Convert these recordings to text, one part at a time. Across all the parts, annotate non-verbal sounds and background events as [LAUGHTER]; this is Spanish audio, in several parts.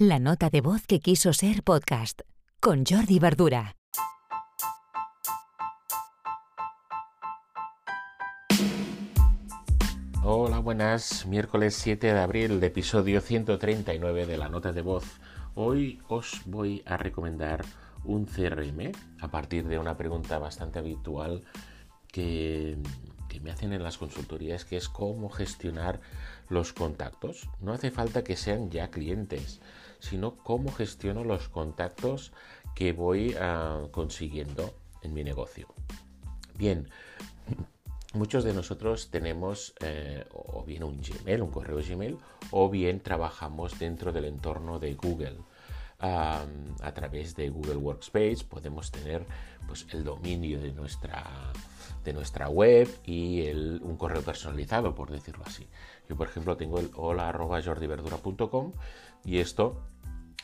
La nota de voz que quiso ser podcast con Jordi Verdura. Hola, buenas. Miércoles 7 de abril, episodio 139 de la nota de voz. Hoy os voy a recomendar un CRM a partir de una pregunta bastante habitual que, me hacen en las consultorías, que es cómo gestionar los contactos. No hace falta que sean ya clientes, sino cómo gestiono los contactos que voy ah, consiguiendo en mi negocio. Bien, [CLEARS THROAT] muchos de nosotros tenemos eh, o bien un Gmail, un correo Gmail, o bien trabajamos dentro del entorno de Google a través de Google Workspace podemos tener pues, el dominio de nuestra, de nuestra web y un correo personalizado, por decirlo así. Yo, por ejemplo, tengo el hola.jordiverdura.com y esto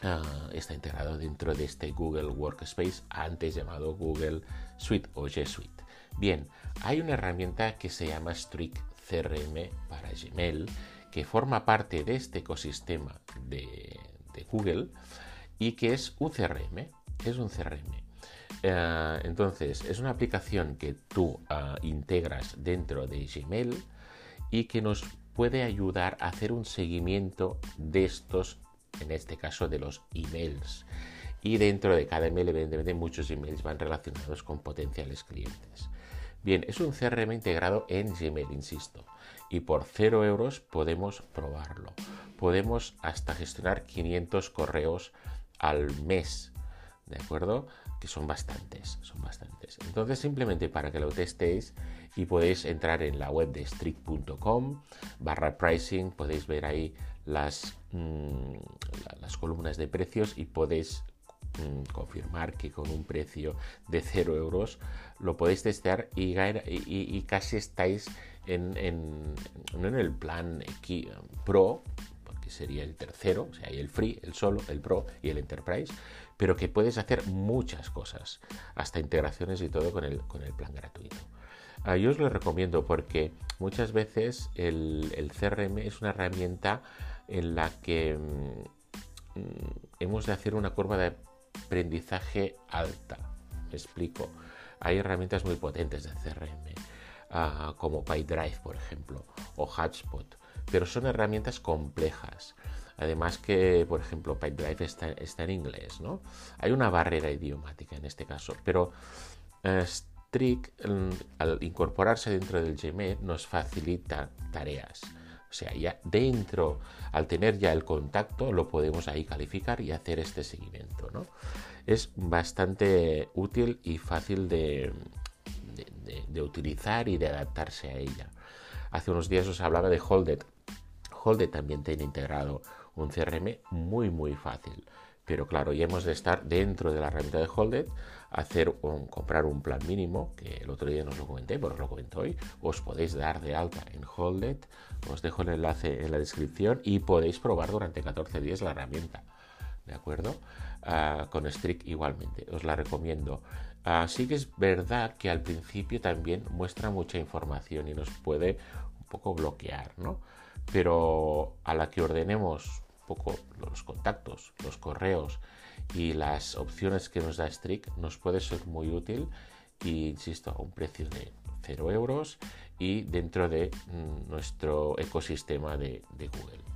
ah, está integrado dentro de este Google Workspace, antes llamado Google Suite o G Suite. Bien, hay una herramienta que se llama Strict CRM para Gmail que forma parte de este ecosistema de Google y que es un CRM. Es un CRM. Eh, entonces, es una aplicación que tú ah, integras dentro de Gmail y que nos puede ayudar a hacer un seguimiento de estos, en este caso de los emails. Y dentro de cada email, evidentemente, muchos emails van relacionados con potenciales clientes. Bien, es un CRM integrado en Gmail, insisto. Y por 0 euros podemos probarlo. Podemos hasta gestionar 500 correos al mes, ¿de acuerdo? Que son bastantes, son bastantes. Entonces simplemente para que lo testéis y podéis entrar en la web de strict.com barra pricing, podéis ver ahí las, mm, las columnas de precios y podéis mm, confirmar que con un precio de 0 euros lo podéis testear y, y, casi estáis en, en, en el plan Pro, sería el tercero, o sea, hay el Free, el Solo, el Pro y el Enterprise, pero que puedes hacer muchas cosas, hasta integraciones y todo con el, con el plan gratuito. Ah, yo os lo recomiendo porque muchas veces el, el, CRM es una herramienta en la que mm, hemos de hacer una curva de aprendizaje alta. Me explico. Hay herramientas muy potentes de CRM, como PyDrive, por ejemplo, o HubSpot, pero son herramientas complejas. Además que, por ejemplo, Pipedrive está, está en inglés, ¿no? Hay una barrera idiomática en este caso, pero eh, Strict, mm, al incorporarse dentro del Gmail, nos facilita tareas. O sea, ya dentro, al tener ya el contacto, lo podemos ahí calificar y hacer este seguimiento, ¿no? Es bastante útil y fácil de, de utilizar y de adaptarse a ella. Hace unos días os hablaba de Holded, Holded también tiene integrado un CRM muy muy fácil. Pero claro, ya hemos de estar dentro de la herramienta de Holded, hacer un, comprar un plan mínimo, que el otro día no lo comenté, pero os lo comento hoy. Os podéis dar de alta en Holded, os dejo el enlace en la descripción y podéis probar durante 14 días la herramienta. ¿De acuerdo? Ah, con Strict igualmente, os la recomiendo. Así que es verdad que al principio también muestra mucha información y nos puede un poco bloquear, ¿no? pero a la que ordenemos un poco los contactos, los correos y las opciones que nos da Strict nos puede ser muy útil y insisto a un precio de 0 euros y dentro de mm, nuestro ecosistema de Google.